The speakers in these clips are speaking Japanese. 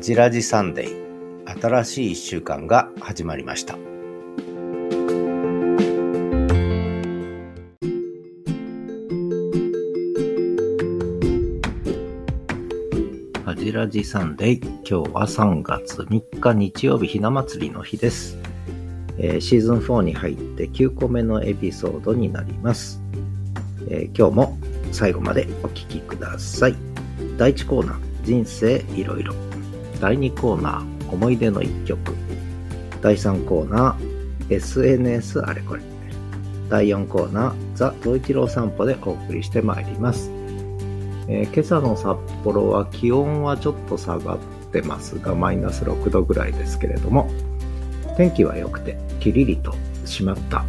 ジラジサンデー。新しい一週間が始まりました。ハジラジサンデー。今日は3月3日日曜日ひな祭りの日です、えーシーズン4に入って9個目のエピソードになります、えー今日も最後までお聞きください。第1コーナー。人生いろいろ。第2コーナー思い出の一曲。第3コーナー SNS あれこれ。第4コーナーザ・ドイチロー散歩でお送りしてまいります、えー今朝の札幌は気温はちょっと下がってますがマイナス6度ぐらいですけれども天気は良くてキリリと締まった。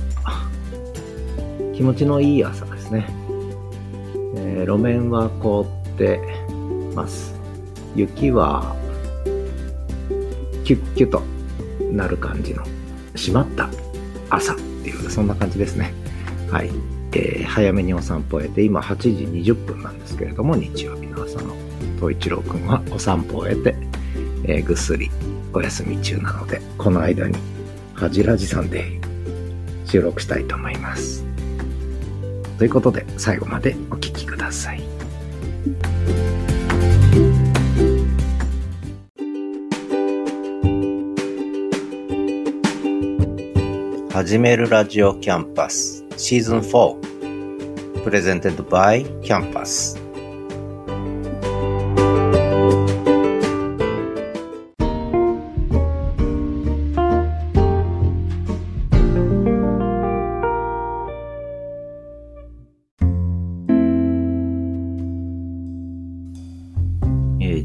気持ちのいい朝ですね、えー路面は凍ってます。雪はキュッキュとなる感じの。締まった朝っていうそんな感じですね。はい、えー早めにお散歩を終えて今8時20分なんですけれども日曜日の朝の東一郎くんはお散歩を終えて、えーぐっすりお休み中なのでこの間に恥ラジさんで収録したいと思います。ということで最後までお聞きください。始めるラジオキャンパスシーズン4 presented by キャンパス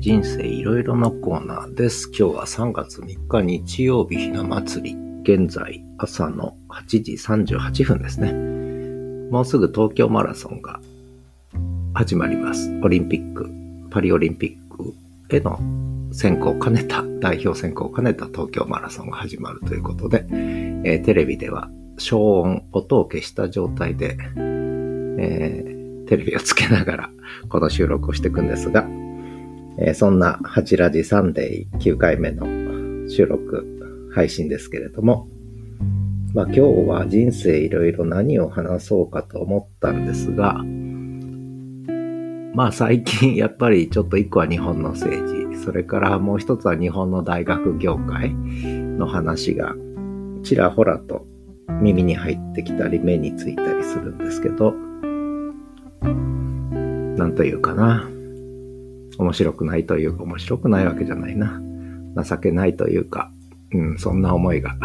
人生いろいろのコーナーです。今日は3月3日日曜日ひな祭り。現在朝の8時38分ですね。もうすぐ東京マラソンが始まります。オリンピック、パリオリンピックへの選考を兼ねた、代表選考を兼ねた東京マラソンが始まるということで、えーテレビでは消音、音を消した状態で、えーテレビをつけながらこの収録をしていくんですが、えーそんな8ラジサンデー9回目の収録配信ですけれども、まあ今日は人生いろいろ何を話そうかと思ったんですが、まあ最近 やっぱりちょっと一個は日本の政治、それからもう一つは日本の大学業界の話がちらほらと耳に入ってきたり目についたりするんですけど、なんというかな。面白くないというか、面白くないわけじゃないな。情けないというか、うん、そんな思いが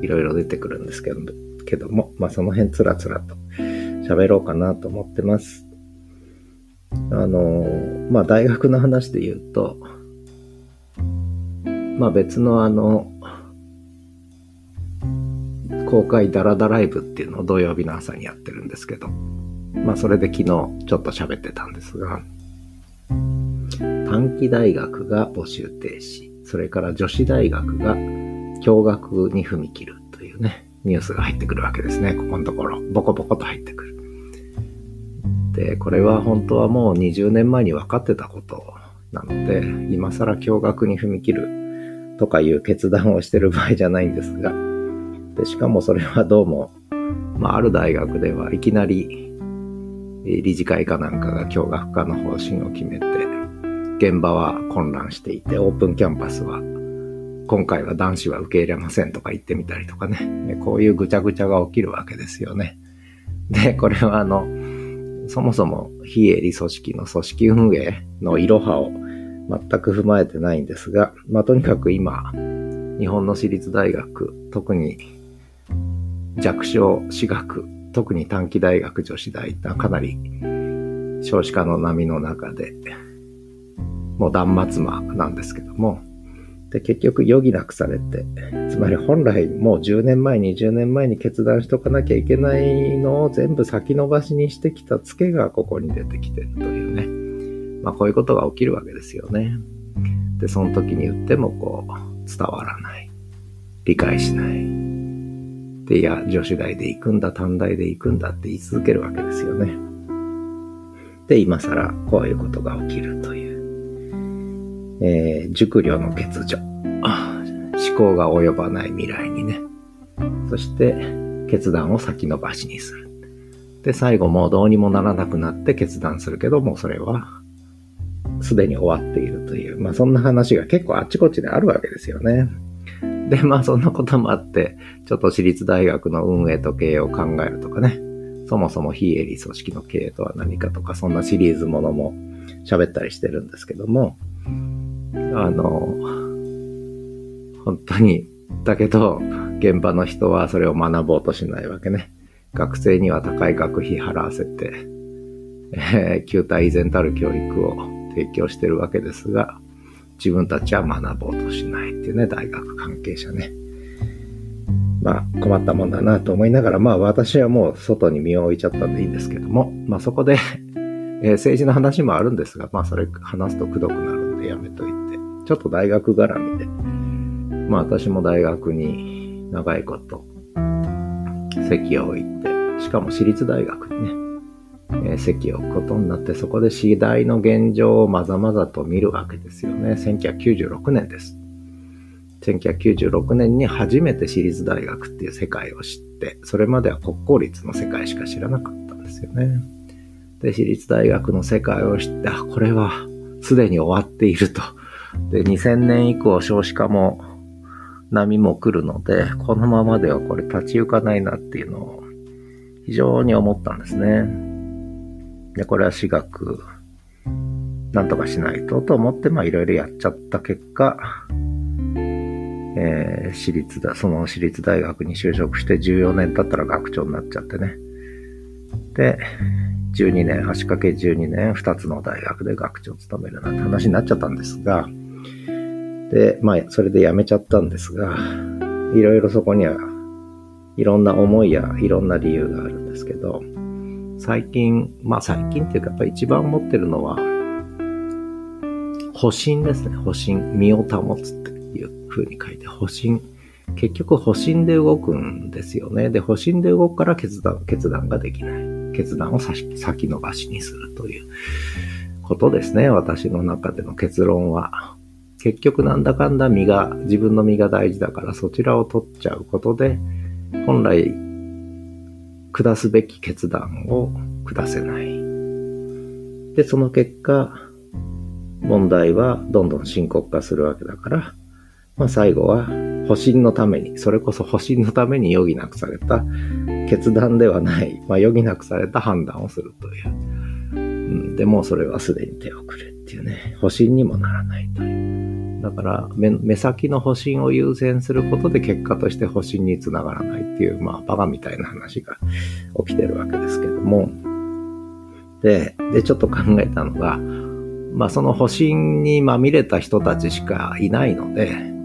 いろいろ出てくるんですけど、けども、まあその辺つらつらと喋ろうかなと思ってます。あの、まあ大学の話で言うと、まあ別のあの、公開ダラダライブっていうのを土曜日の朝にやってるんですけど、まあそれで昨日ちょっと喋ってたんですが、短期大学が募集停止、それから女子大学が共学に踏み切るというね、ニュースが入ってくるわけですね、ここのところ。ボコボコと入ってくる。で、これは本当はもう20年前に分かってたことなので、今更共学に踏み切るとかいう決断をしてる場合じゃないんですが、で、しかもそれはどうも、まあ、ある大学ではいきなり、理事会かなんかが共学化の方針を決めて、現場は混乱していて、オープンキャンパスは、今回は男子は受け入れませんとか言ってみたりとかね、こういうぐちゃぐちゃが起きるわけですよね。で、これはあの、そもそも非営利組織の組織運営のいろはを全く踏まえてないんですが、まあとにかく今、日本の私立大学、特に弱小私学、特に短期大学女子大ってかなり少子化の波の中で、もう断末魔なんですけども、で、結局余儀なくされて、つまり本来もう10年前、20年前に決断しとかなきゃいけないのを全部先延ばしにしてきたツケがここに出てきてるというね。まあこういうことが起きるわけですよね。で、その時に言ってもこう、伝わらない。理解しない。で、いや、女子大で行くんだ、短大で行くんだって言い続けるわけですよね。で、今更こういうことが起きるという。えー、熟慮の欠如。思考が及ばない未来にね。そして、決断を先延ばしにする。で、最後もうどうにもならなくなって決断するけども、それは、すでに終わっているという、まあそんな話が結構あっちこっちであるわけですよね。で、まあそんなこともあって、ちょっと私立大学の運営と経営を考えるとかね、そもそも非営利組織の経営とは何かとか、そんなシリーズものも喋ったりしてるんですけども、あの、本当に、だけど、現場の人はそれを学ぼうとしないわけね。学生には高い学費払わせて、えー、旧体依然たる教育を提供してるわけですが、自分たちは学ぼうとしないっていうね、大学関係者ね。まあ困ったもんだなと思いながら、まあ私はもう外に身を置いちゃったんでいいんですけども、まあそこでえ、政治の話もあるんですが、まあそれ話すとくどくなるでやめといて、ちょっと大学絡みで、まあ私も大学に長いこと席を置いて、しかも私立大学にね、えー、席を置くことになって、そこで次第の現状をまざまざと見るわけですよね。1996年です。1996年に初めて私立大学っていう世界を知って、それまでは国公立の世界しか知らなかったんですよね。で、私立大学の世界を知って、あ、これはすでに終わっていると。で、2000年以降少子化も波も来るので、このままではこれ立ち行かないなっていうのを非常に思ったんですね。で、これは私学、なんとかしないとと思って、まあいろいろやっちゃった結果、えー、私立だ、その私立大学に就職して14年経ったら学長になっちゃってね。で、12年、足掛け12年、2つの大学で学長を務めるなんて話になっちゃったんですが、で、まあ、それで辞めちゃったんですが、いろいろそこには、いろんな思いやいろんな理由があるんですけど、最近、まあ最近っていうかやっぱ一番思ってるのは、保身ですね。保身。身を保つっていう風に書いて、保身。結局保身で動くんですよね。で、保身で動くから決断、決断ができない。決断を先延ばしにするということですね。私の中での結論は。結局なんだかんだ身が、自分の身が大事だからそちらを取っちゃうことで、本来、下すべき決断を下せない。で、その結果、問題はどんどん深刻化するわけだから、まあ最後は保身のために、それこそ保身のために余儀なくされた決断ではない、まあ余儀なくされた判断をするという。うん、でもそれはすでに手遅れっていうね、保身にもならないという。だから目、目先の保身を優先することで結果として保身につながらないっていう、まあ、バカみたいな話が起きてるわけですけども。で、で、ちょっと考えたのが、まあ、その保身にまみれた人たちしかいないので、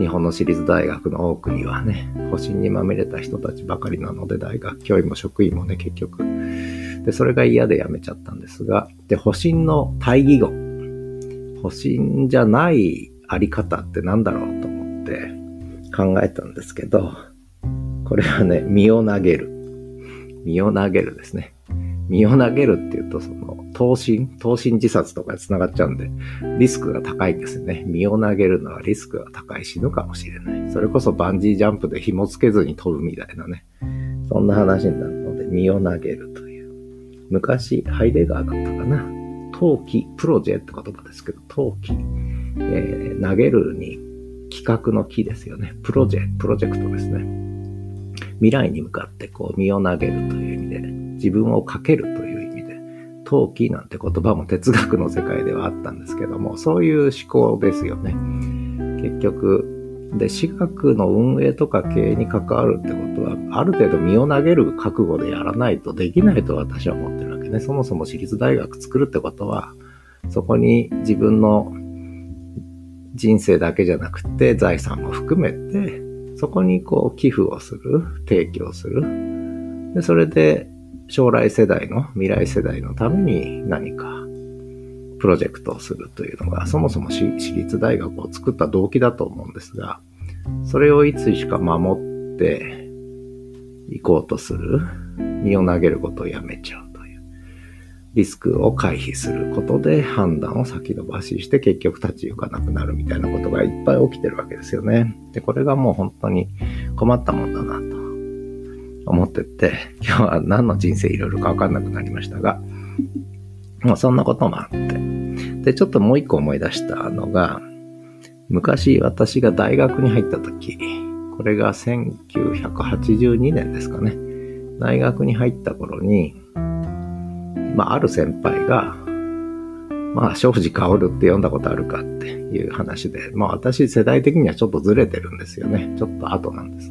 日本の私立大学の多くにはね、保身にまみれた人たちばかりなので、大学教員も職員もね、結局。で、それが嫌で辞めちゃったんですが、で、保身の対義語。保身じゃないあり方って何だろうと思って考えたんですけど、これはね、身を投げる。身を投げるですね。身を投げるっていうと、その、投身投身自殺とかに繋がっちゃうんで、リスクが高いんですよね。身を投げるのはリスクが高い死ぬかもしれない。それこそバンジージャンプで紐つけずに飛ぶみたいなね。そんな話になるので、身を投げるという。昔、ハイデガーだったかな。陶器、プロジェって言葉ですけど、陶器、えー、投げるに企画の木ですよね。プロジェ、プロジェクトですね。未来に向かってこう身を投げるという意味で、自分をかけるという意味で、陶器なんて言葉も哲学の世界ではあったんですけども、そういう思考ですよね。結局、で、私学の運営とか経営に関わるってことは、ある程度身を投げる覚悟でやらないとできないと私は思ってるわけね。そもそも私立大学作るってことは、そこに自分の人生だけじゃなくて財産も含めて、そこにこう寄付をする、提供する。で、それで将来世代の、未来世代のために何かプロジェクトをするというのが、そもそも私立大学を作った動機だと思うんですが、それをいつしか守っていこうとする、身を投げることをやめちゃうという。リスクを回避することで判断を先延ばしして結局立ち行かなくなるみたいなことがいっぱい起きてるわけですよね。で、これがもう本当に困ったもんだなと思ってて、今日は何の人生いろいろかわかんなくなりましたが、まあそんなこともあって。で、ちょっともう一個思い出したのが、昔私が大学に入った時、これが1982年ですかね。大学に入った頃に、まあ、ある先輩が、まあ、庄司薫って読んだことあるかっていう話で、まあ私世代的にはちょっとずれてるんですよね。ちょっと後なんです。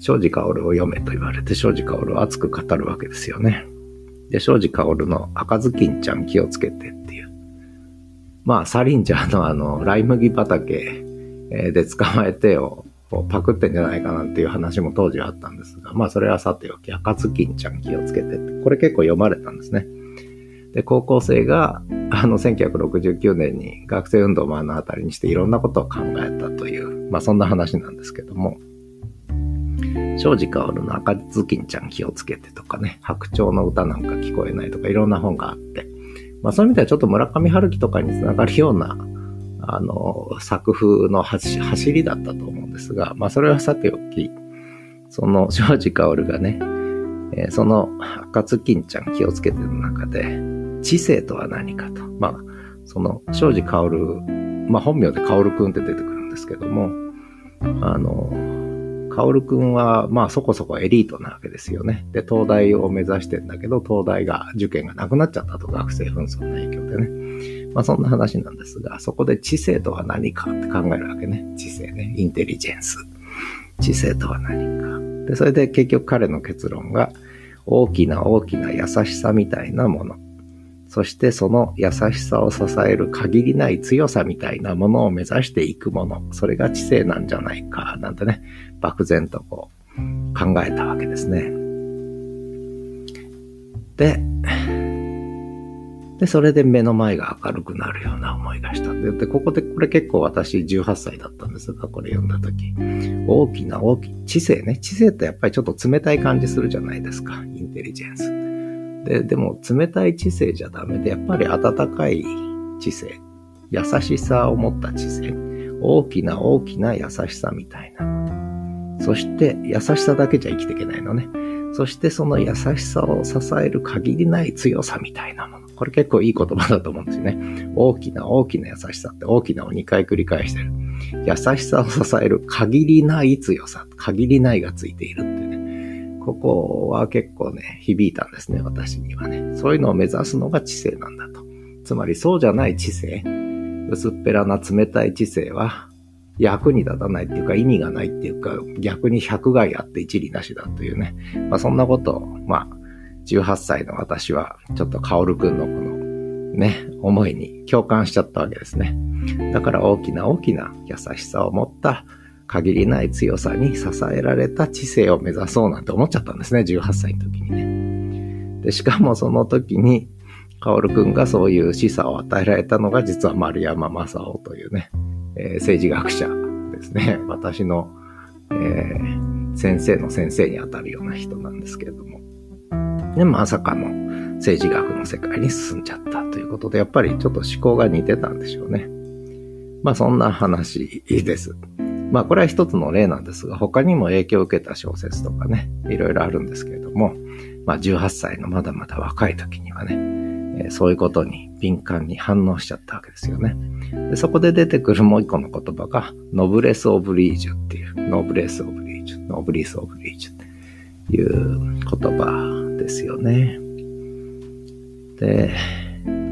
庄司薫を読めと言われて、庄司薫を熱く語るわけですよね。で、庄司薫の赤ずきんちゃん気をつけてっていう。まあ、サリンジャーのあの、ライ麦畑で捕まえてをパクってんじゃないかなんていう話も当時はあったんですが、まあそれはさておき、赤ずきんちゃん気をつけてって、これ結構読まれたんですね。で、高校生が、あの、1969年に学生運動を目の当たりにしていろんなことを考えたという、まあそんな話なんですけども、庄司薫の赤ずきんちゃん気をつけてとかね、白鳥の歌なんか聞こえないとかいろんな本があって、まあそういう意味ではちょっと村上春樹とかにつながるようなあの、作風の走りだったと思うんですが、まあそれはさておき、その庄司薫がね、えー、その赤ずきんちゃん気をつけてる中で、知性とは何かと。まあ、その庄司薫、まあ本名で薫くんって出てくるんですけども、あの、薫くんは、まあそこそこエリートなわけですよね。で、東大を目指してんだけど、東大が、受験がなくなっちゃったと、学生紛争の影響でね。まあそんな話なんですが、そこで知性とは何かって考えるわけね。知性ね。インテリジェンス。知性とは何か。で、それで結局彼の結論が、大きな大きな優しさみたいなもの。そしてその優しさを支える限りない強さみたいなものを目指していくもの。それが知性なんじゃないか、なんてね、漠然とこう考えたわけですね。で、で、それで目の前が明るくなるような思いがしたで、で、ここで、これ結構私18歳だったんですが、これ読んだ時。大きな大きい、知性ね。知性ってやっぱりちょっと冷たい感じするじゃないですか。インテリジェンス。で、でも冷たい知性じゃダメで、やっぱり温かい知性。優しさを持った知性。大きな大きな優しさみたいな。そして、優しさだけじゃ生きていけないのね。そしてその優しさを支える限りない強さみたいなもの。これ結構いい言葉だと思うんですよね。大きな大きな優しさって大きなを2回繰り返してる。優しさを支える限りない強さ、限りないがついているってね。ここは結構ね、響いたんですね、私にはね。そういうのを目指すのが知性なんだと。つまりそうじゃない知性、薄っぺらな冷たい知性は、役に立たないっていうか意味がないっていうか逆に百害あって一理なしだというね。まあそんなことを、まあ18歳の私はちょっとカオルくんのこのね、思いに共感しちゃったわけですね。だから大きな大きな優しさを持った限りない強さに支えられた知性を目指そうなんて思っちゃったんですね、18歳の時にね。で、しかもその時に、カオルくんがそういう示唆を与えられたのが実は丸山正夫というね、えー、政治学者ですね。私の、えー、先生の先生にあたるような人なんですけれども。で、まさかの政治学の世界に進んじゃったということで、やっぱりちょっと思考が似てたんでしょうね。まあそんな話です。まあこれは一つの例なんですが、他にも影響を受けた小説とかね、いろいろあるんですけれども、まあ18歳のまだまだ若い時にはね、そういうことに敏感に反応しちゃったわけですよね。でそこで出てくるもう一個の言葉が、ノブレス・オブリージュっていう、ノブレス・オブリージュ、ノブリス・オブリージュっていう言葉ですよね。で、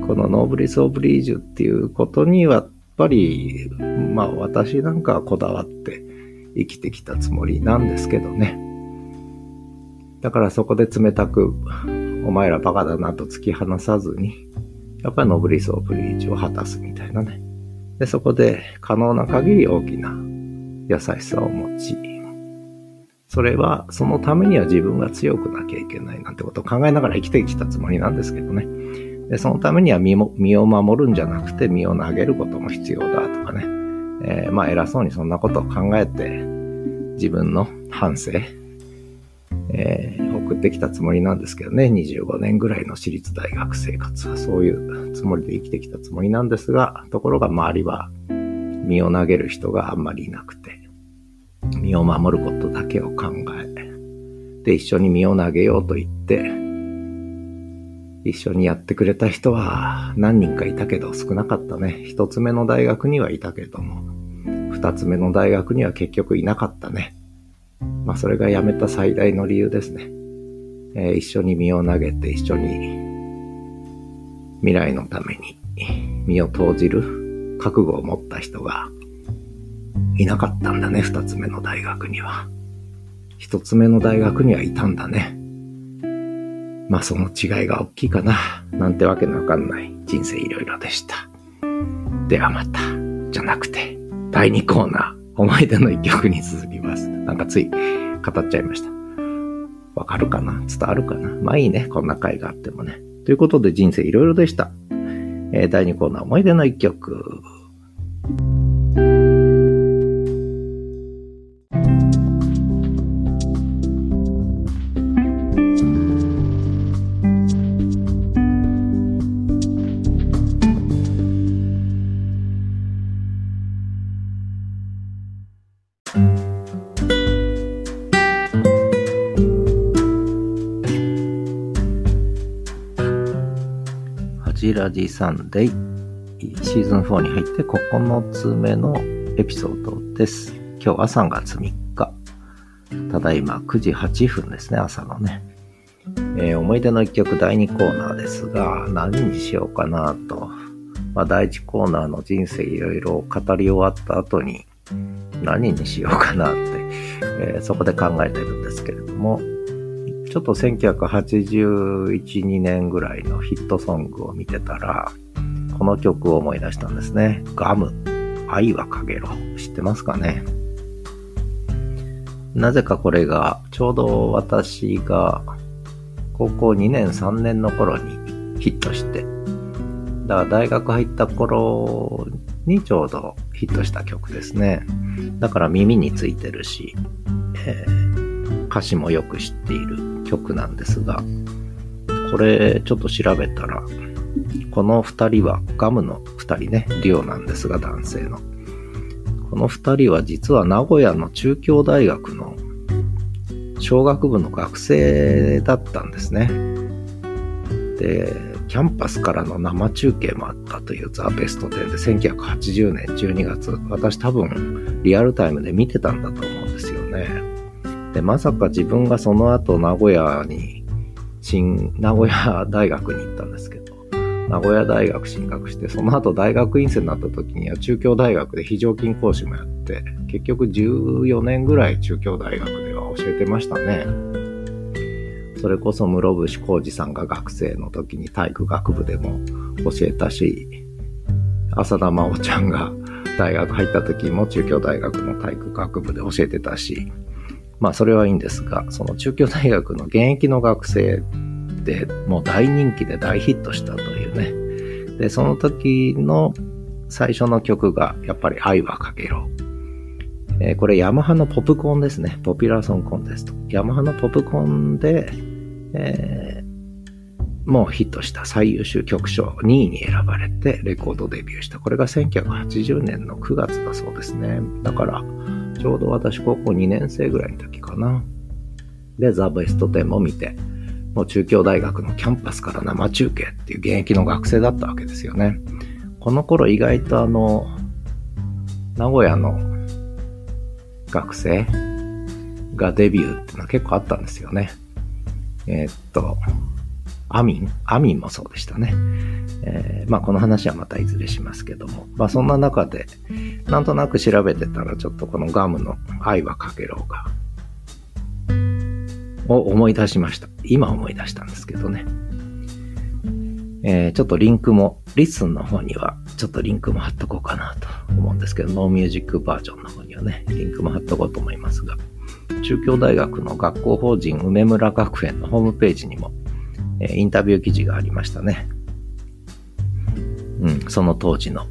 このノーブリス・オブリージュっていうことには、やっぱり、まあ私なんかはこだわって生きてきたつもりなんですけどね。だからそこで冷たくお前らバカだなと突き放さずに、やっぱりノブリス・オブリージュを果たすみたいなね。で、そこで可能な限り大きな優しさを持ち、それは、そのためには自分が強くなきゃいけないなんてことを考えながら生きてきたつもりなんですけどね。で、そのためには身も身を守るんじゃなくて身を投げることも必要だとかね。えー、まあ偉そうにそんなことを考えて、自分の反省、えー、送ってきたつもりなんですけどね、25年ぐらいの私立大学生活はそういうつもりで生きてきたつもりなんですが、ところが周りは身を投げる人があんまりいなくて、身を守ることだけを考え、で、一緒に身を投げようと言って、一緒にやってくれた人は何人かいたけど少なかったね。一つ目の大学にはいたけども、二つ目の大学には結局いなかったね。まあそれが辞めた最大の理由ですね。えー、一緒に身を投げて一緒に未来のために身を投じる覚悟を持った人がいなかったんだね、二つ目の大学には。一つ目の大学にはいたんだね。まあその違いが大きいかな。なんてわけのわかんない人生いろいろでした。ではまた、じゃなくて、第2コーナー、思い出の一曲に続きます。なんかつい語っちゃいました。わかるかな？伝わるかな？まあいいね。こんな回があってもね。ということで人生いろいろでした。えー、第2コーナー、思い出の一曲。ラジサンデーシーズン4に入って9つ目のエピソードです。今日は3月3日。ただいま9時8分ですね、朝のね。えー、思い出の一曲第2コーナーですが、何にしようかなと。まあ、第1コーナーの人生いろいろ語り終わった後に、何にしようかなって、えー、そこで考えてるんですけれども、ちょっと1981、2年ぐらいのヒットソングを見てたら、この曲を思い出したんですね。ガム、愛はかげろ。知ってますかね？なぜかこれが、ちょうど私が高校2年3年の頃にヒットして、だから大学入った頃にちょうどヒットした曲ですね。だから耳についてるし、えー、歌詞もよく知っている曲なんですが、これちょっと調べたら、この二人はガムの二人ね、デュオなんですが男性の。この二人は実は名古屋の中京大学の小学部の学生だったんですね。で、キャンパスからの生中継もあったというザ・ベスト10で1980年12月、私多分リアルタイムで見てたんだと。で、まさか自分がその後名古屋に、新、名古屋大学に行ったんですけど、名古屋大学進学して、その後大学院生になった時には中京大学で非常勤講師もやって、結局14年ぐらい中京大学では教えてましたね。それこそ室伏浩二さんが学生の時に体育学部でも教えたし、浅田真央ちゃんが大学入った時も中京大学の体育学部で教えてたし、まあそれはいいんですが、その中京大学の現役の学生でもう大人気で大ヒットしたというね。で、その時の最初の曲がやっぱり愛はかけろ。えー、これヤマハのポップコーンですね。ポピュラーソンコンテスト。ヤマハのポップコーンで、えー、もうヒットした最優秀曲賞2位に選ばれてレコードデビューした。これが1980年の9月だそうですね。だから、ちょうど私高校2年生ぐらいの時かな。で、ザ・ベスト10も見て、もう中京大学のキャンパスから生中継っていう現役の学生だったわけですよね。この頃意外とあの、名古屋の学生がデビューっていうのは結構あったんですよね。えー、っと、アミンアミンもそうでしたね。えー、まあこの話はまたいずれしますけども、まあそんな中で、なんとなく調べてたらちょっとこの雅夢の愛はかげろうが、を思い出しました。今思い出したんですけどね。えー、ちょっとリンクも、リッスンの方には、ちょっとリンクも貼っとこうかなと思うんですけど、 no music バージョンの方にはね、リンクも貼っとこうと思いますが、中京大学の学校法人梅村学園のホームページにも、え、インタビュー記事がありましたね。うん、その当時の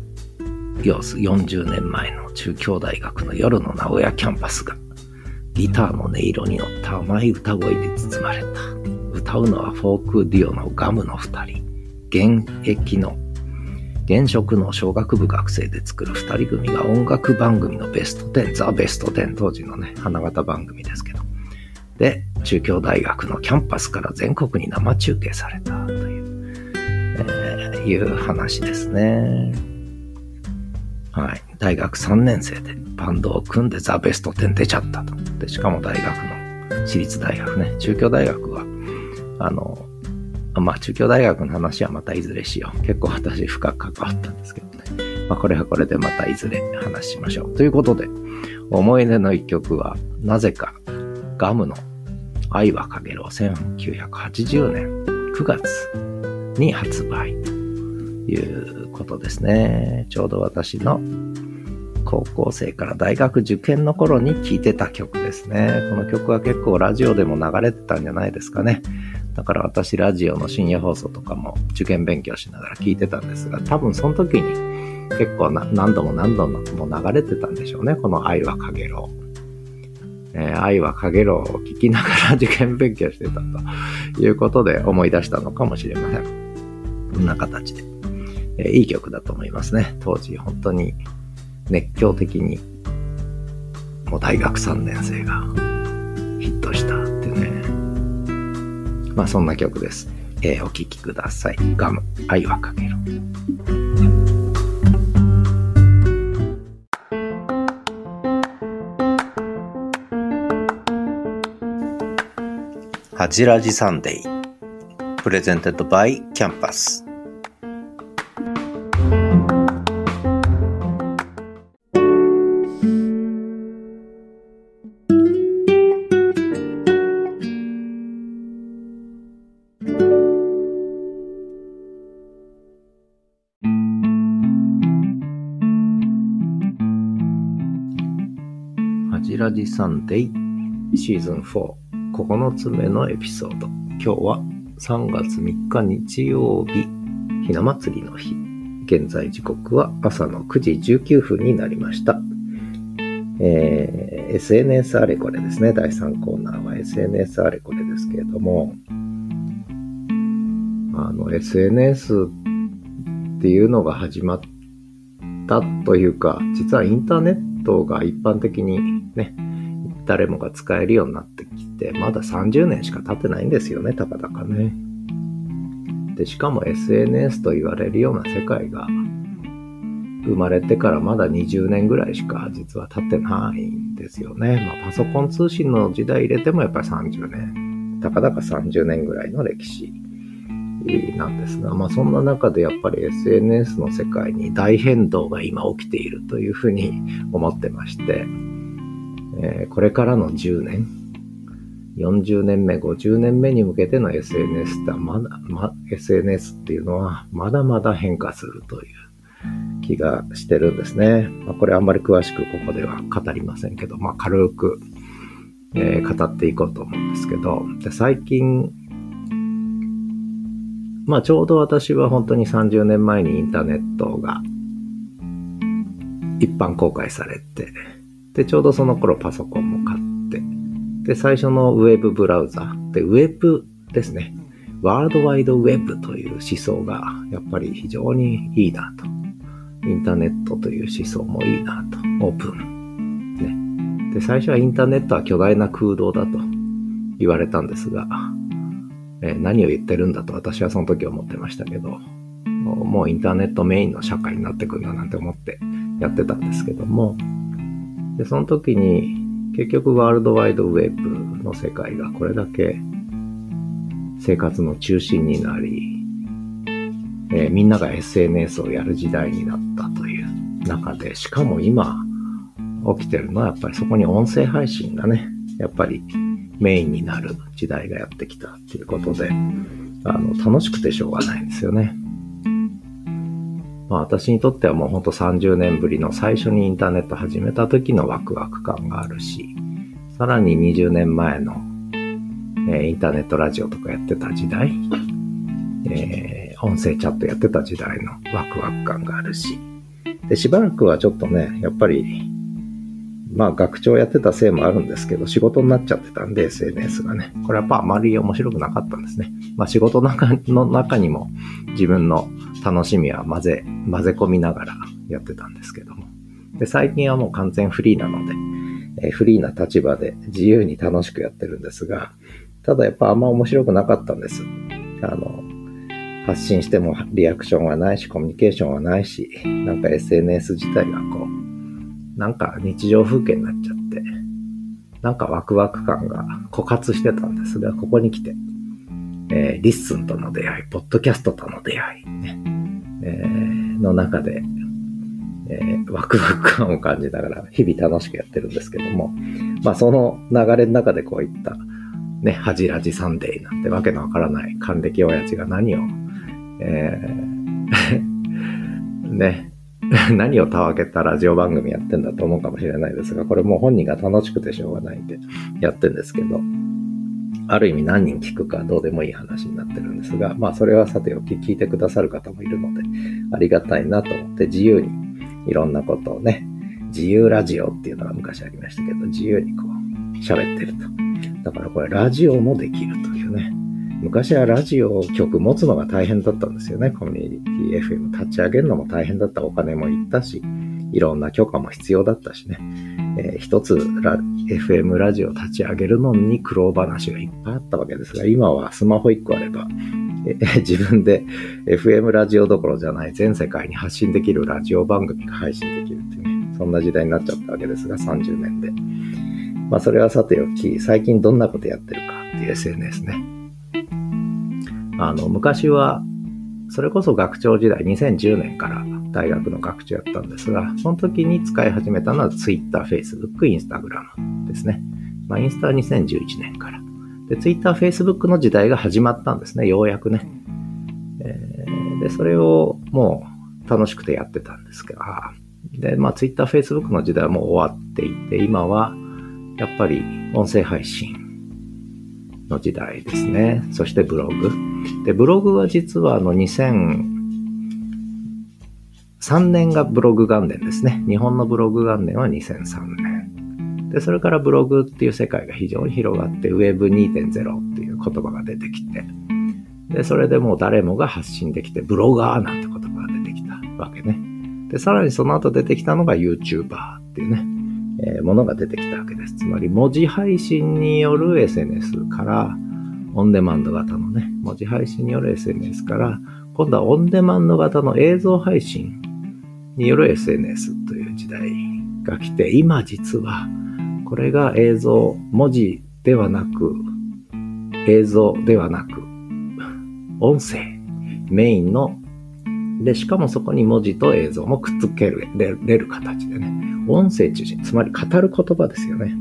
様子、40年前の中京大学の夜の名古屋キャンパスがギターの音色に乗った甘い歌声で包まれた。歌うのはフォークデュオの雅夢の二人。現役の、現職の商学部学生で作る二人組が音楽番組のベスト10、ザ・ベスト10、当時のね、花形番組ですけど。で、中京大学のキャンパスから全国に生中継されたという、えー、いう話ですね。はい。大学3年生でバンドを組んでザ・ベスト10出ちゃったと。で、しかも大学の私立大学ね、中京大学は、あの、まあ中京大学の話はまたいずれしよう。結構私深く関わったんですけどね。まあこれはこれでまたいずれ話しましょう。ということで、思い出の一曲は、なぜかガムの愛はかげろう1980年9月に発売ということですね。ちょうど私の高校生から大学受験の頃に聴いてた曲ですね。この曲は結構ラジオでも流れてたんじゃないですかね。だから私ラジオの深夜放送とかも受験勉強しながら聞いてたんですが、多分その時に結構何度も何度も流れてたんでしょうね。この愛はかげろう。えー、愛はかげろうを聞きながら受験勉強してたということで思い出したのかもしれません。こんな形で。えー、いい曲だと思いますね。当時本当に熱狂的に、もう大学3年生がヒットしたっていうね。まあそんな曲です。えー、お聴きください。ガム、愛はかけろ。ハジラジサンデー。プレゼンテッドバイキャンパス。ハジラジサンデーシーズン4。9つ目のエピソード。今日は3月3日日曜日、ひな祭りの日。現在時刻は朝の9時19分になりました。えー、SNS あれこれですね。第3コーナーは SNS あれこれですけれども、あの、SNS っていうのが始まったというか、実はインターネットが一般的にね、誰もが使えるようになってきて、まだ30年しか経ってないんですよね、たかだかね。で、しかも SNS と言われるような世界が生まれてからまだ20年ぐらいしか実は経ってないんですよね。まあパソコン通信の時代入れてもやっぱり30年、たかだか30年ぐらいの歴史なんですが、まあそんな中でやっぱり SNS の世界に大変動が今起きているというふうに思ってまして、えー、これからの10年、40年目、50年目に向けての SNS ってまだ、ま、SNS っていうのはまだまだ変化するという気がしてるんですね。まあ、これあんまり詳しくここでは語りませんけど、まあ、軽く、えー、語っていこうと思うんですけど、で最近、まあちょうど私は本当に30年前にインターネットが一般公開されて、で、ちょうどその頃パソコンも買って、で、最初のウェブブラウザで、ウェブですね。ワールドワイドウェブという思想がやっぱり非常にいいなと。インターネットという思想もいいなと。オープン。ね。で、最初はインターネットは巨大な空洞だと言われたんですが、え、何を言ってるんだと私はその時思ってましたけど、もうインターネットメインの社会になってくんだなんて思ってやってたんですけども、で、その時に結局ワールドワイドウェブの世界がこれだけ生活の中心になり、えー、みんなが SNS をやる時代になったという中で、しかも今起きてるのはやっぱりそこに音声配信がね、やっぱりメインになる時代がやってきたっていうことで、あの、楽しくてしょうがないんですよね。まあ私にとってはもうほんと30年ぶりの最初にインターネット始めた時のワクワク感があるし、さらに20年前の、えー、インターネットラジオとかやってた時代、えー、音声チャットやってた時代のワクワク感があるし、で、しばらくはちょっとね、やっぱり、まあ学長やってたせいもあるんですけど、仕事になっちゃってたんで、SNS がね。これやっぱあまり面白くなかったんですね。まあ仕事の中の中にも自分の楽しみは混ぜ、混ぜ込みながらやってたんですけども。で、最近はもう完全フリーなので、え、フリーな立場で自由に楽しくやってるんですが、ただやっぱあんま面白くなかったんです。あの、発信してもリアクションはないし、コミュニケーションはないし、なんか SNS 自体がこう、なんか日常風景になっちゃって、なんかワクワク感が枯渇してたんですが、ここに来て、えー、リッスンとの出会い、ポッドキャストとの出会い、ね、えー、の中で、えー、ワクワク感を感じながら日々楽しくやってるんですけども、まあその流れの中でこういった、ね、ハジラジサンデーなんてわけのわからない還暦親父が何をえー、ね、何をたわけたラジオ番組やってんだと思うかもしれないですが、これもう本人が楽しくてしょうがないんでやってんですけど、ある意味何人聞くかどうでもいい話になってるんですが、まあそれはさておき聞いてくださる方もいるので、ありがたいなと思って自由にいろんなことをね、自由ラジオっていうのが昔ありましたけど、自由にこう喋ってると。だからこれラジオもできるというね。昔はラジオ局持つのが大変だったんですよね。コミュニティ FM 立ち上げるのも大変だったお金もいったし、いろんな許可も必要だったしね。えー、一つラ FM ラジオ立ち上げるのに苦労話がいっぱいあったわけですが、今はスマホ1個あれば、えー、自分で FM ラジオどころじゃない全世界に発信できるラジオ番組が配信できるっていうね、そんな時代になっちゃったわけですが、30年で。まあそれはさておき、最近どんなことやってるかっていう SNS ね。あの、昔は、それこそ学長時代、2010年から大学の学長やったんですが、その時に使い始めたのは Twitter、Facebook、Instagram ですね。まあ、インスタは2011年から。で、Twitter、Facebook の時代が始まったんですね、ようやくね。えー、で、それをもう楽しくてやってたんですが、で、まあ Twitter、Facebook の時代はもう終わっていて、今はやっぱり音声配信の時代ですね。そしてブログ。で、ブログは実はあの2000 2003年がブログ元年ですね。日本のブログ元年は2003年。で、それからブログっていう世界が非常に広がって、Web2.0 っていう言葉が出てきて、で、それでもう誰もが発信できて、ブロガーなんて言葉が出てきたわけね。で、さらにその後出てきたのが YouTuber っていうね。えー、ものが出てきたわけです。つまり文字配信による SNS から、オンデマンド型のね、文字配信による SNS から、今度はオンデマンド型の映像配信による SNS という時代が来て、今実は、これが映像、文字ではなく、映像ではなく、音声、メインの、で、しかもそこに文字と映像もくっつける、れる形でね、音声中心、つまり語る言葉ですよね。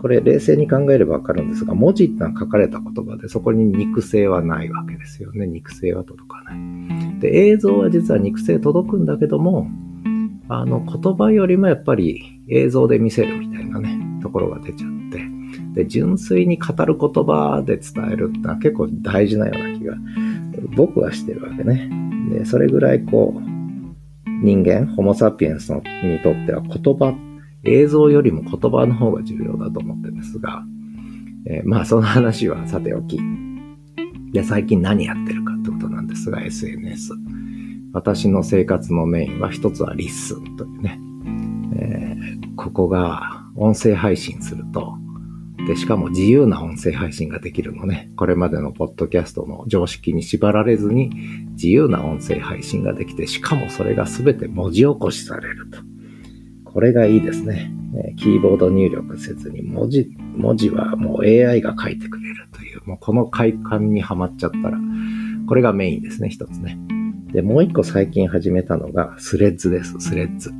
これ冷静に考えればわかるんですが、文字ってのは書かれた言葉で、そこに肉声はないわけですよね。肉声は届かない。で、映像は実は肉声届くんだけども、あの、言葉よりもやっぱり映像で見せるみたいなね、ところが出ちゃって、で、純粋に語る言葉で伝えるってのは結構大事なような気が、僕はしてるわけね。で、それぐらいこう、人間、ホモ・サピエンスにとっては言葉、映像よりも言葉の方が重要だと思ってるんですが、えー、まあその話はさておき。で、最近何やってるかってことなんですが、SNS。私の生活のメインは一つはリッスンというね。えー、ここが音声配信すると、で、しかも自由な音声配信ができるのね。これまでのポッドキャストの常識に縛られずに自由な音声配信ができて、しかもそれが全て文字起こしされると。これがいいですね。キーボード入力せずに文字、文字はもう AI が書いてくれるという、もうこの快感にはまっちゃったら、これがメインですね、一つね。で、もう一個最近始めたのがスレッズです、スレッズ。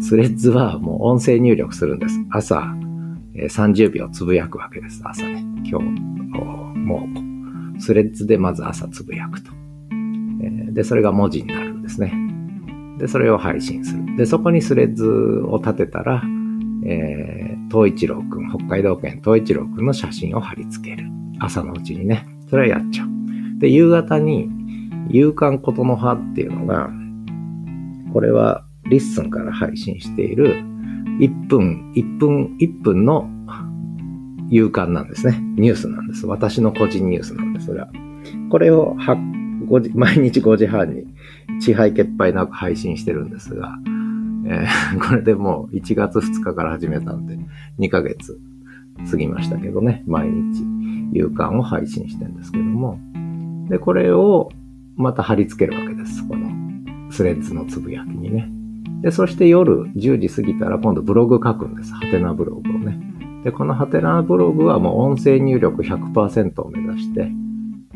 スレッズはもう音声入力するんです。朝え、30秒つぶやくわけです、朝ね。今日、もう、スレッズでまず朝つぶやくと。えで、それが文字になるんですね。で、それを配信する。で、そこにスレッズを立てたら、えー、東一郎くん、北海道県東一郎くんの写真を貼り付ける。朝のうちにね。それはやっちゃう。で、夕方に、夕刊ことの葉っていうのが、これはリッスンから配信している、1分、1分、1分の夕刊なんですね。ニュースなんです。私の個人ニュースなんです、それは。これを時毎日5時半に遅配欠配なく配信してるんですが、えー、これでもう1月2日から始めたんで、2ヶ月過ぎましたけどね、毎日夕刊を配信してるんですけども、で、これをまた貼り付けるわけです。このスレッズのつぶやきにね。で、そして夜10時過ぎたら今度ブログ書くんです。ハテナブログをね。で、このハテナブログはもう音声入力100%を目指して、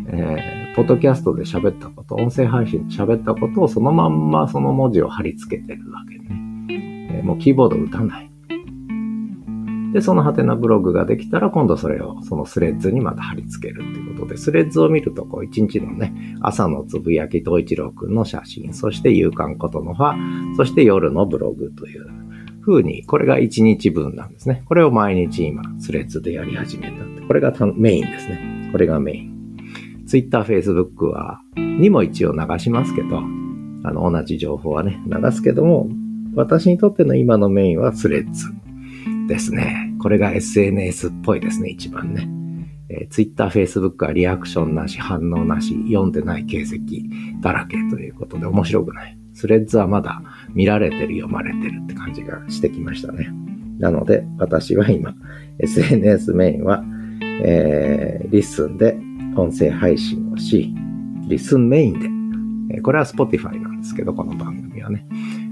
えー、ポッドキャストで喋ったこと、音声配信で喋ったことをそのまんまその文字を貼り付けてるわけね。えー、もうキーボード打たない。で、そのハテナブログができたら、今度それをそのスレッズにまた貼り付けるっていうことで、スレッズを見ると、こう、一日のね、朝のつぶやき、東一郎くんの写真、そして夕刊ことの葉、そして夜のブログという風に、これが1日分なんですね。これを毎日今、スレッズでやり始めたって。これがメインですね。これがメイン。Twitter、Facebook は、にも一応流しますけど、あの、同じ情報はね、流すけども、私にとっての今のメインはスレッズですね。これが SNS っぽいですね、一番ね。えー、Twitter、Facebook はリアクションなし、反応なし、読んでない形跡だらけということで面白くない。スレッズはまだ見られてる、読まれてるって感じがしてきましたね。なので、私は今、SNS メインは、えー、リッスンで音声配信をし、リッスンメインで、えー、これは Spotify なんですけど、この番組はね。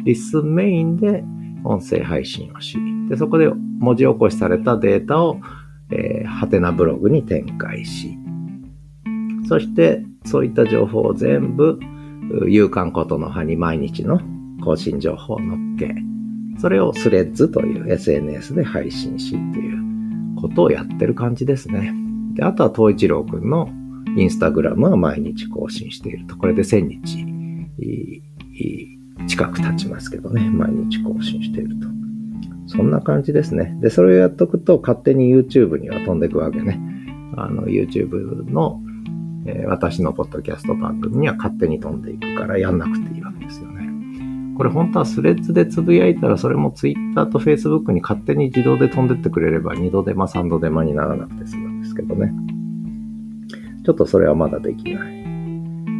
リッスンメインで音声配信をし、で、そこで文字起こしされたデータを、えー、ハテナブログに展開し、そしてそういった情報を全部夕刊ことの葉に毎日の更新情報を載っけ、それをスレッズという SNS で配信しっていうことをやってる感じですね。で、あとは東一郎くんのインスタグラムは毎日更新していると。これで1000日近く経ちますけどね。毎日更新していると。そんな感じですね。で、それをやっとくと勝手に YouTube には飛んでいくわけね。あの、YouTube のえー、私のポッドキャスト番組には勝手に飛んでいくからやんなくていいわけですよね。これ本当はスレッズでつぶやいたらそれも Twitter と Facebook に勝手に自動で飛んでってくれれば2度手間3度手間にならなくて済むんですけどね。ちょっとそれはまだできない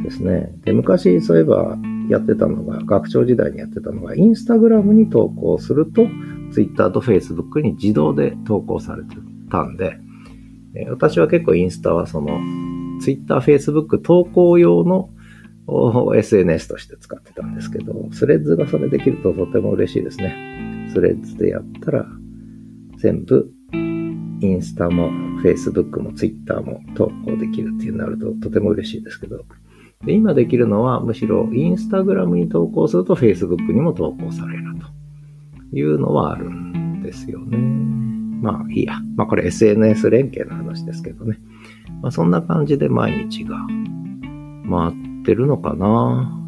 ですね。で、昔そういえばやってたのが、学長時代にやってたのが、インスタグラムに投稿すると、Twitter と Facebook に自動で投稿されてたんで、私は結構インスタはその Twitter、Facebook 投稿用の SNS として使ってたんですけど、スレッズがそれできるととても嬉しいですね。スレッズでやったら、全部、インスタも Facebook も Twitter も投稿できるっていうなるととても嬉しいですけど、で今できるのはむしろインスタグラムに投稿すると Facebook にも投稿されるというのはあるんですよね。まあいいや。まあこれ SNS 連携の話ですけどね。まあ、そんな感じで毎日が回ってるのかな。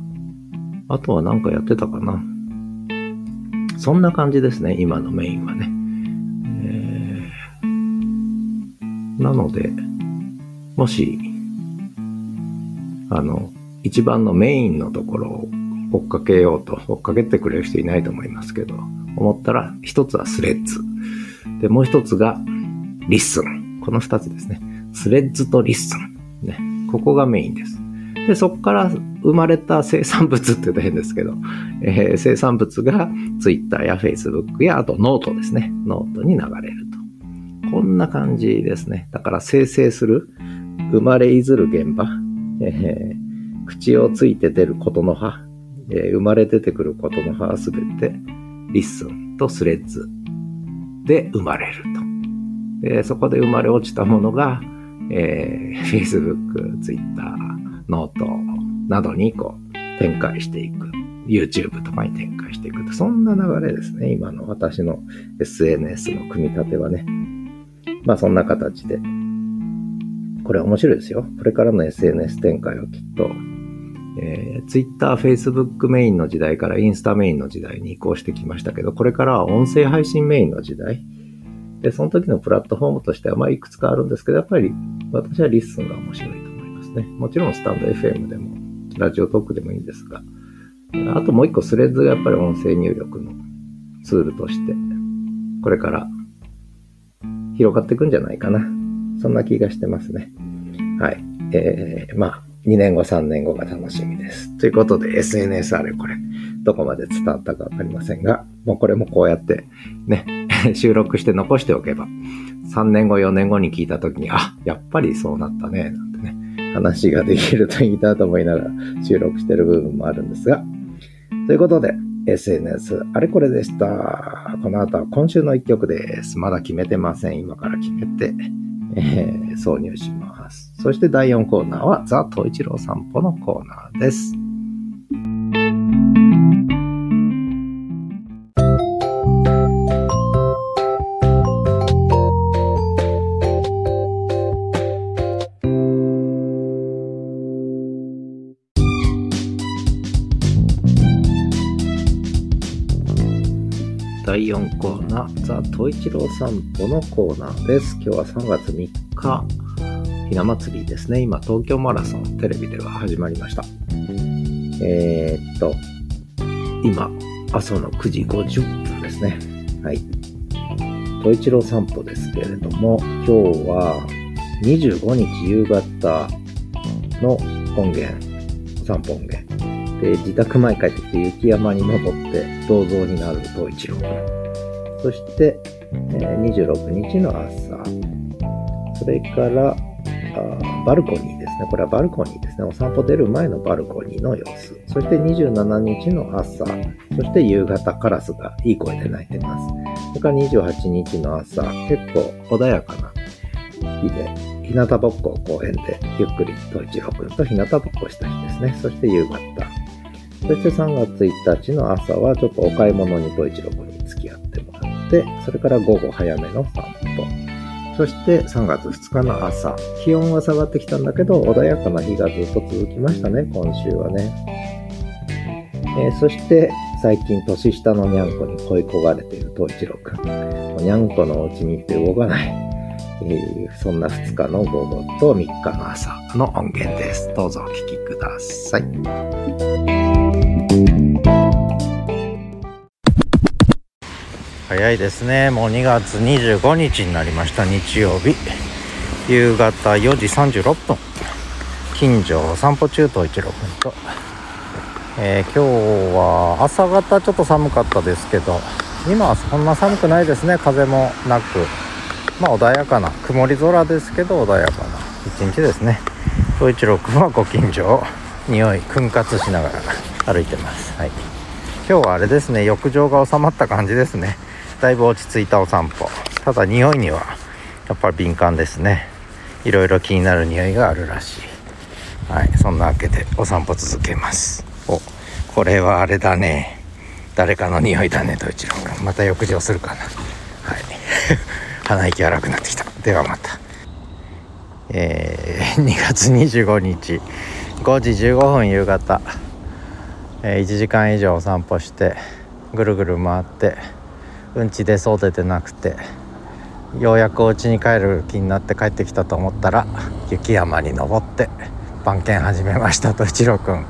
あとは何かやってたかな。そんな感じですね、今のメインはね。えー、なので、もし、あの、一番のメインのところを追っかけようと、追っかけてくれる人いないと思いますけど、思ったら、一つは Threads。で、もう一つが、 LISTEN。この二つですね。 Threads と LISTEN。ね。ここがメインです。で、そこから生まれた生産物って言うと変ですけど、えー、生産物が Twitter や Facebook や、あとノートですね。ノートに流れると。こんな感じですね。だから生成する、生まれいずる現場、えー、口をついて出ることの葉、えー、生まれ出てくることの葉はすべて、 LISTEN と Threads で生まれると。でそこで生まれ落ちたものが、えー、Facebook、Twitter、ノートなどにこう展開していく。YouTube とかに展開していく。そんな流れですね。今の私の SNS の組み立てはね。まあそんな形で。これ面白いですよ。これからの SNS 展開はきっと、えー、Twitter、Facebook メインの時代からインスタメインの時代に移行してきましたけど、これからは音声配信メインの時代。で、その時のプラットフォームとしては、まあ、いくつかあるんですけど、やっぱり私は LISTEN が面白いと思いますね。もちろんスタンド FM でも、 Radiotalk でもいいんですが、あともう一個 Threads がやっぱり音声入力のツールとしてこれから広がっていくんじゃないかな。そんな気がしてますね。はい。えー、まあ、2年後、3年後が楽しみです。ということで、SNS あれこれ、どこまで伝わったかわかりませんが、もうこれもこうやってね、収録して残しておけば、3年後、4年後に聞いた時に、あ、やっぱりそうなったね、なんてね、話ができるといいなと思いながら収録してる部分もあるんですが、ということで、SNS あれこれでした。この後は今週の一曲です。まだ決めてません。今から決めて、えー、挿入します。そして第4コーナーはザ・トイチロー散歩のコーナーです。ザ・トイチロー散歩のコーナーです。今日は3月3日、ひな祭りですね。今、東京マラソン、テレビでは始まりました。えー、っと、今、朝の9時50分ですね。はい。トイチロー散歩ですけれども、今日は25日夕方の音源、散歩音源。で、自宅前帰ってきて雪山に登って銅像になる東一郎。そして、え、26日の朝。それからあ、バルコニーですね。これはバルコニーですね。お散歩出る前のバルコニーの様子。そして27日の朝。そして夕方カラスがいい声で鳴いてます。それから28日の朝。結構穏やかな日で、日向ぼっこ公園でゆっくり東一郎君と日向ぼっこした日ですね。そして夕方。そして3月1日の朝はちょっとお買い物に東一郎君に付き合ってもらって、それから午後早めの散歩。そして3月2日の朝、気温は下がってきたんだけど、穏やかな日がずっと続きましたね、今週はね。えー、そして最近年下のにゃんこに恋焦がれている東一郎くん。にゃんこのお家に行って動かない。えー、そんな2日の午後と3日の朝の音源です。どうぞお聴きください。早いですね。もう2月25日になりました。日曜日。夕方4時36分。近所を散歩中と一郎君と、えー、今日は朝方ちょっと寒かったですけど今はそんな寒くないですね。風もなく。まあ穏やかな曇り空ですけど穏やかな一日ですね。東一郎君はご近所を匂い燻活しながら歩いてます。はい。今日はあれですね。浴場が収まった感じですね。だいぶ落ち着いたお散歩。ただ匂いにはやっぱり敏感ですね。いろいろ気になる匂いがあるらしい。はいそんなわけでお散歩続けます。おこれはあれだね。誰かの匂いだねと一郎君また浴場するかな。はい。鼻息荒くなってきた。ではまた。えー、2月25日。5時15分夕方、えー、1時間以上お散歩してぐるぐる回ってうんち出そうでてなくてようやくお家に帰る気になって帰ってきたと思ったら雪山に登って番犬始めましたと一郎くん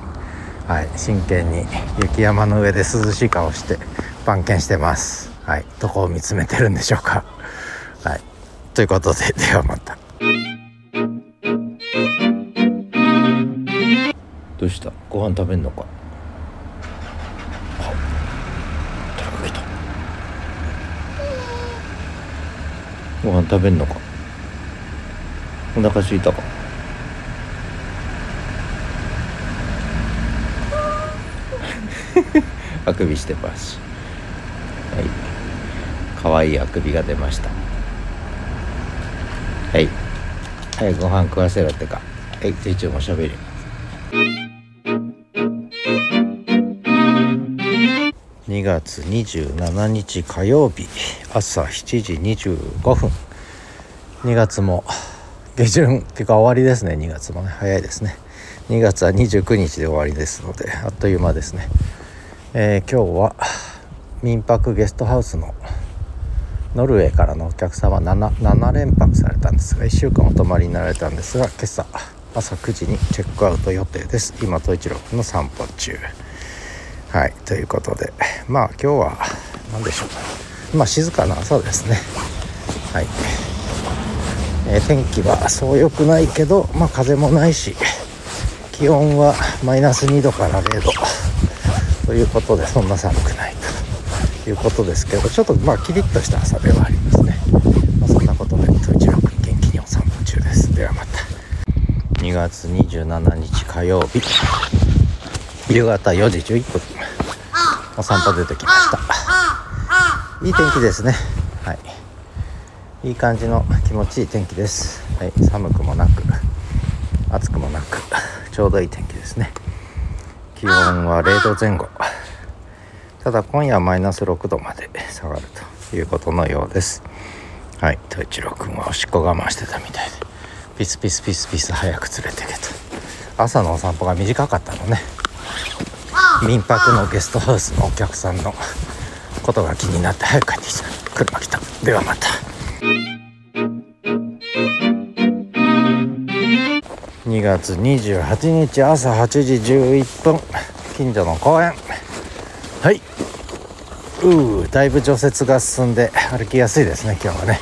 はい真剣に雪山の上で涼しい顔して番犬してます。はいどこを見つめてるんでしょうか。はいということで ではまた。どうした？ご飯食べんのか？ご飯食べんのか？お腹すいたか？あくびしてます。はい。可愛いあくびが出ました。はい。はいご飯食わせろってか。はい手帳もしゃべり2月27日火曜日朝7時25分。2月も下旬っていうか終わりですね。2月もね早いですね。2月は29日で終わりですのであっという間ですね、えー、今日は民泊ゲストハウスのノルウェーからのお客様 7, 7連泊されたんですが1週間お泊まりになられたんですが今朝朝9時にチェックアウト予定です。今統一郎君の散歩中。はいということでまあ今日は何でしょう。まあ静かな朝ですね。はい、えー、天気はそう良くないけどまあ風もないし気温はマイナス2度から0度。ということでそんな寒くないということですけどちょっとまあキリッとした朝ではありますね、まあ、そんなことで統一郎君元気にお散歩中です。ではまた。2月27日火曜日。夕方4時11分。お散歩出てきました。いい天気ですね。はい。いい感じの気持ちいい天気です。はい。寒くもなく暑くもなくちょうどいい天気ですね。気温は0度前後。ただ今夜はマイナス6度まで下がるということのようです。はい。統一郎君はおしっこ我慢してたみたいで。ピスピスピスピス早く連れてけと。朝のお散歩が短かったのね。民泊のゲストハウスのお客さんのことが気になって早く帰ってきた。車来た。ではまた。2月28日朝8時11分。近所の公園。はい。うーだいぶ除雪が進んで歩きやすいですね今日はね。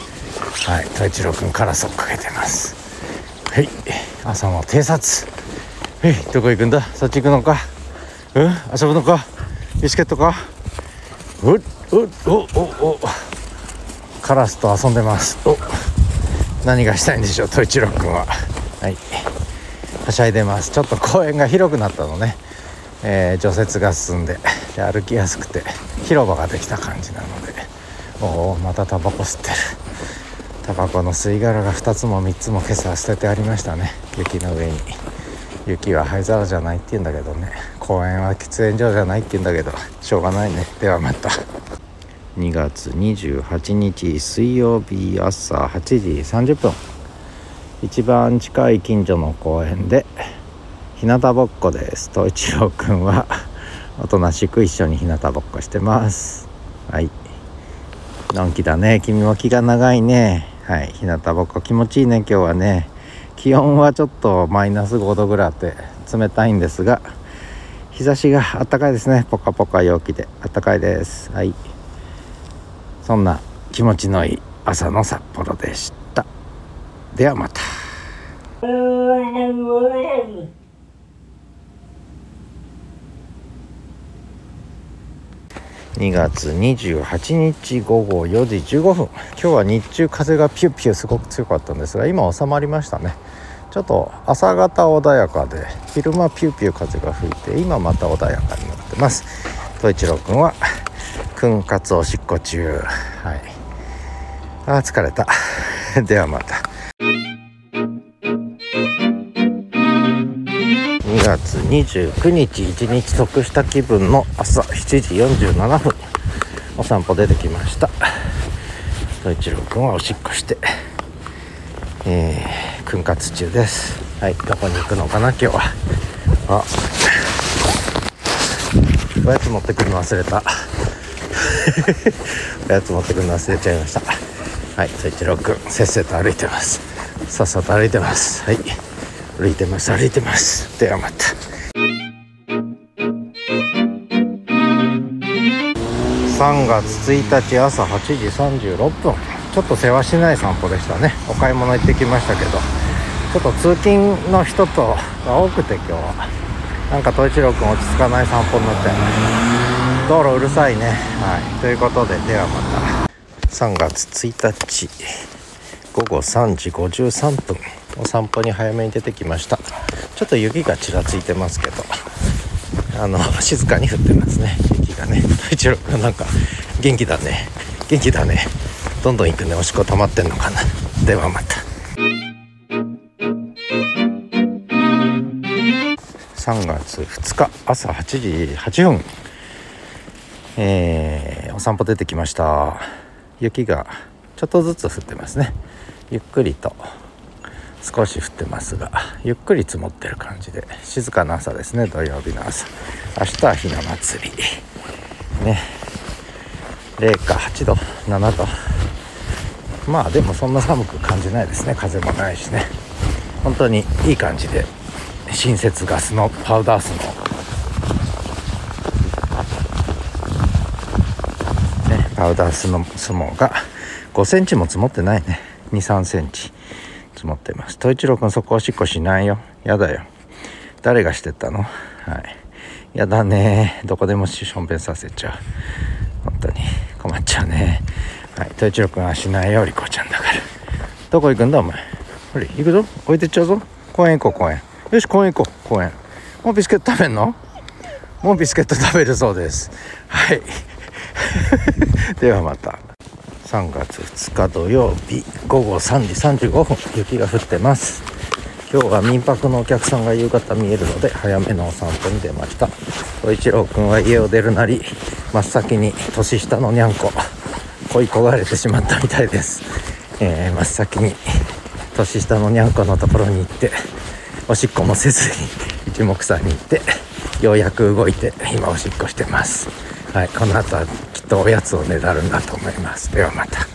はい。太一郎君カラスをかけてます。はい。朝の偵察。はいどこ行くんだ？そっち行くのか？うん遊ぶのかビスケットかうっうっおおおカラスと遊んでますお何がしたいんでしょう統一郎君ははいはしゃいでますちょっと公園が広くなったのね、えー、除雪が進んでで歩きやすくて広場ができた感じなのでおおまたタバコ吸ってるタバコの吸い殻が2つも3つも今朝捨ててありましたね雪の上に雪は灰皿じゃないって言うんだけどね。公園は喫煙所じゃないって言うんだけどしょうがないね。ではまた。2月28日水曜日朝8時30分。一番近い近所の公園で日向ぼっこです。東一郎くんはおとなしく一緒に日向ぼっこしてます。はい。のんきだね。君も気が長いね。はい。日向ぼっこ気持ちいいね今日はね。気温はちょっとマイナス5度ぐらいあって冷たいんですが日差しが暖かいですね。ポカポカ陽気で。暖かいです。はい。そんな気持ちのいい朝の札幌でした。ではまた。2月28日午後4時15分。今日は日中風がピューピューすごく強かったんですが今収まりましたね。ちょっと朝方穏やかで昼間ピューピュー風が吹いて今また穏やかになってます。統一郎君は訓活おしっこ中。はい。あ疲れた。ではまた。月29日一日得した気分の朝7時47分。お散歩出てきました。統一郎君はおしっこして。えー、訓活中です。はいどこに行くのかな今日は。あ。おやつ持ってくるの忘れた。おやつ持ってくるの忘れちゃいました。はい統一郎君せっせと歩いてます。さっさと歩いてます。はい。歩いてます歩いてますではまた。3月1日朝8時36分。ちょっと世話しない散歩でしたね。お買い物行ってきましたけど。ちょっと通勤の人とが多くて今日は。なんか統一郎君落ち着かない散歩になって。道路うるさいね。はい。ということでではまた。3月1日。午後3時53分。お散歩に早めに出てきました。ちょっと雪がちらついてますけど。あの静かに降ってますね。雪がね。太一郎君なんか元気だね。元気だね。どんどん行くね。おしっこ溜まってんのかな。ではまた。3月2日朝8時8分。えー、お散歩出てきました。雪がちょっとずつ降ってますね。ゆっくりと。少し降ってますがゆっくり積もってる感じで静かな朝ですね土曜日の朝。明日はひな祭り。ね。0か8度7度。まあでもそんな寒く感じないですね。風もないしね。本当にいい感じで新雪ガスのパウダースの、ね、パウダースのスモーが5センチも積もってないね。2 3センチ。積もってます。統一郎君そこおしっこしないよ。やだよ。誰がしてったの？はい。やだね。どこでもしょんべんさせちゃう。本当に。困っちゃうね。はい。統一郎君はしないよ。リコちゃんだから。どこ行くんだ？お前。ほれ行くぞ。置いてっちゃうぞ。公園行こう公園。よし公園行こう。公園。もうビスケット食べんの？もうビスケット食べるそうです。はい。ではまた。3月2日土曜日午後3時35分雪が降ってます。今日は民泊のお客さんが夕方見えるので早めのお散歩に出ました。小一郎くんは家を出るなり真っ先に年下のにゃんこ恋焦がれてしまったみたいです、えー、真っ先に年下のにゃんこのところに行っておしっこもせずに一目散に行ってようやく動いて今おしっこしてます。はいこの後はきっとおやつをねだるんだと思います。ではまた。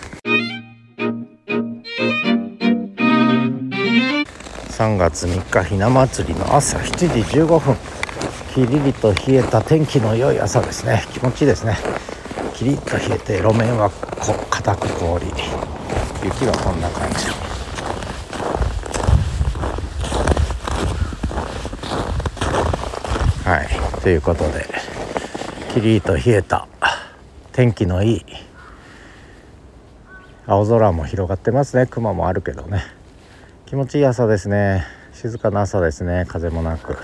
3月3日ひな祭りの朝7時15分。キリリと冷えた天気の良い朝ですね。気持ちいいですね。キリッと冷えて路面はこ固く凍り。雪はこんな感じ。はいということで。キリと冷えた。天気のいい。青空も広がってますね。雲もあるけどね。気持ちいい朝ですね。静かな朝ですね。風もなく。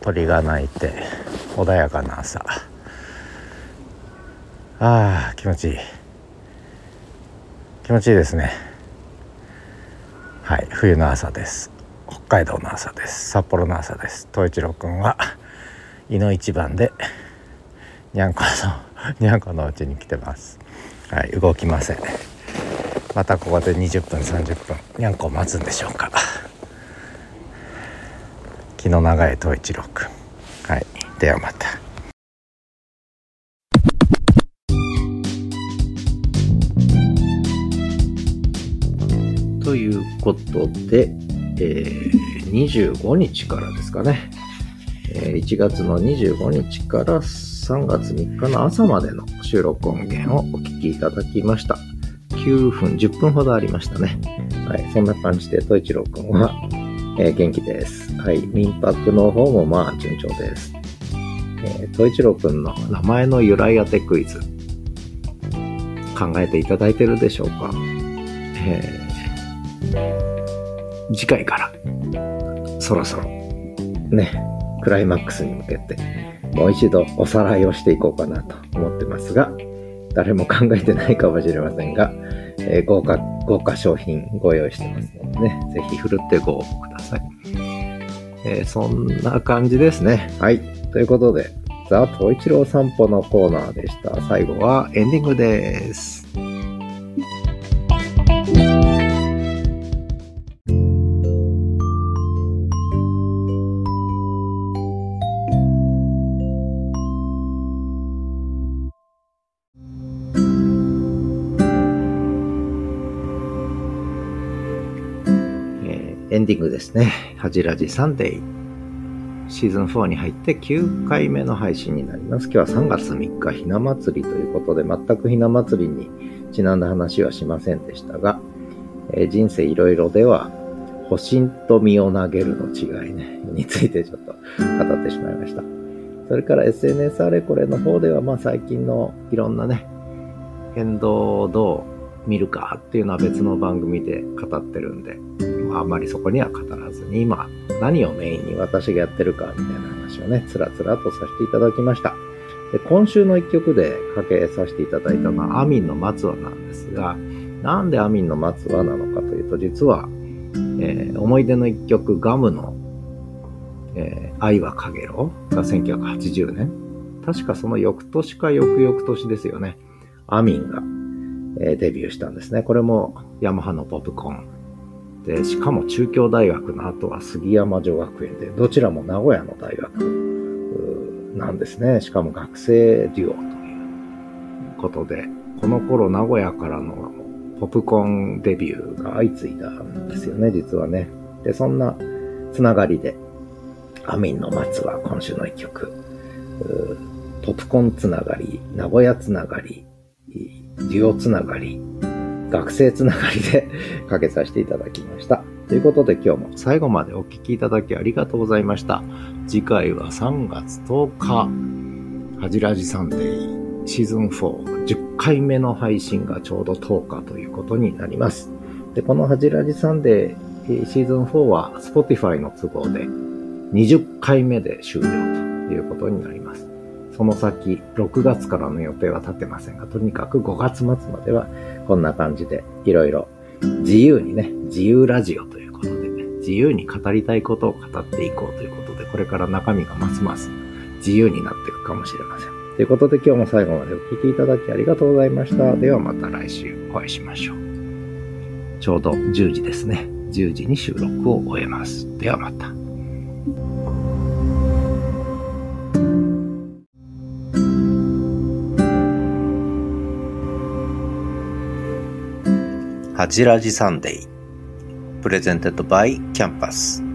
鳥が鳴いて。穏やかな朝。あー気持ちいい。気持ちいいですね。はい。冬の朝です。北海道の朝です。札幌の朝です。東一郎くんは井の一番でにゃんこの にゃんこのうちに来てます。はい動きません。またここで20分30分にゃんこ待つんでしょうか。気の長い東一郎くんはいではまた。ということで、えー、25日からですかね、えー、1月の25日から3月3日の朝までの収録音源をお聞きいただきました。9分、10分ほどありましたね。はい、そんな感じで、トイチロー君は、えー、元気です。はい、民泊の方もまあ順調です。えー、トイチロー君の名前の由来当てクイズ、考えていただいてるでしょうか、えー、次回から、そろそろ、ね、クライマックスに向けて、もう一度おさらいをしていこうかなと思ってますが、誰も考えてないかもしれませんが、えー、豪華、豪華商品ご用意してますのでね、ぜひふるってご応募ください。えー、そんな感じですね。はい。ということで、ザ・トイチロー散歩のコーナーでした。最後はエンディングです。ですね。はじらじサンデー。シーズン4に入って9回目の配信になります。今日は3月3日ひな祭りということで、全くひな祭りにちなんだ話はしませんでしたが、えー、人生いろいろでは、保身と身を投げるの違いね、についてちょっと語ってしまいました。それから SNS あれこれの方では、まあ最近のいろんなね、変動をどう見るかっていうのは別の番組で語ってるんで、あんまりそこには語らずに、今、何をメインに私がやってるか、みたいな話をね、つらつらとさせていただきました。で今週の一曲でかけさせていただいたのは、アミンの松葉なんですが、なんでアミンの松葉なのかというと、実は、えー、思い出の一曲、ガムの、えー、愛はかげろが1980年。確かその翌年か翌々年ですよね。アミンが、えー、デビューしたんですね。これもヤマハのポップコーンで、しかも中京大学の後は杉山女学園で、どちらも名古屋の大学なんですね。しかも学生デュオということで、この頃名古屋からのポップコーンデビューが相次いだんですよね、実はね。で、そんなつながりで、アミンの松は今週の一曲、ポップコーンつながり、名古屋つながり、授業つながり、学生つながりで かけさせていただきました。ということで今日も最後までお聞きいただきありがとうございました。次回は3月10日、はじらじサンデーシーズン4、10回目の配信がちょうど10日ということになります。で、このはじらじサンデーシーズン4は Spotify の都合で20回目で終了ということになります。その先、6月からの予定は立ってませんが、とにかく5月末まではこんな感じでいろいろ自由にね、自由ラジオということで、ね、自由に語りたいことを語っていこうということで、これから中身がますます自由になっていくかもしれません。ということで今日も最後までお聴きいただきありがとうございました。ではまた来週お会いしましょう。ちょうど10時ですね。10時に収録を終えます。ではまた。はじらじサンデー。プレゼンテッドバイキャンパス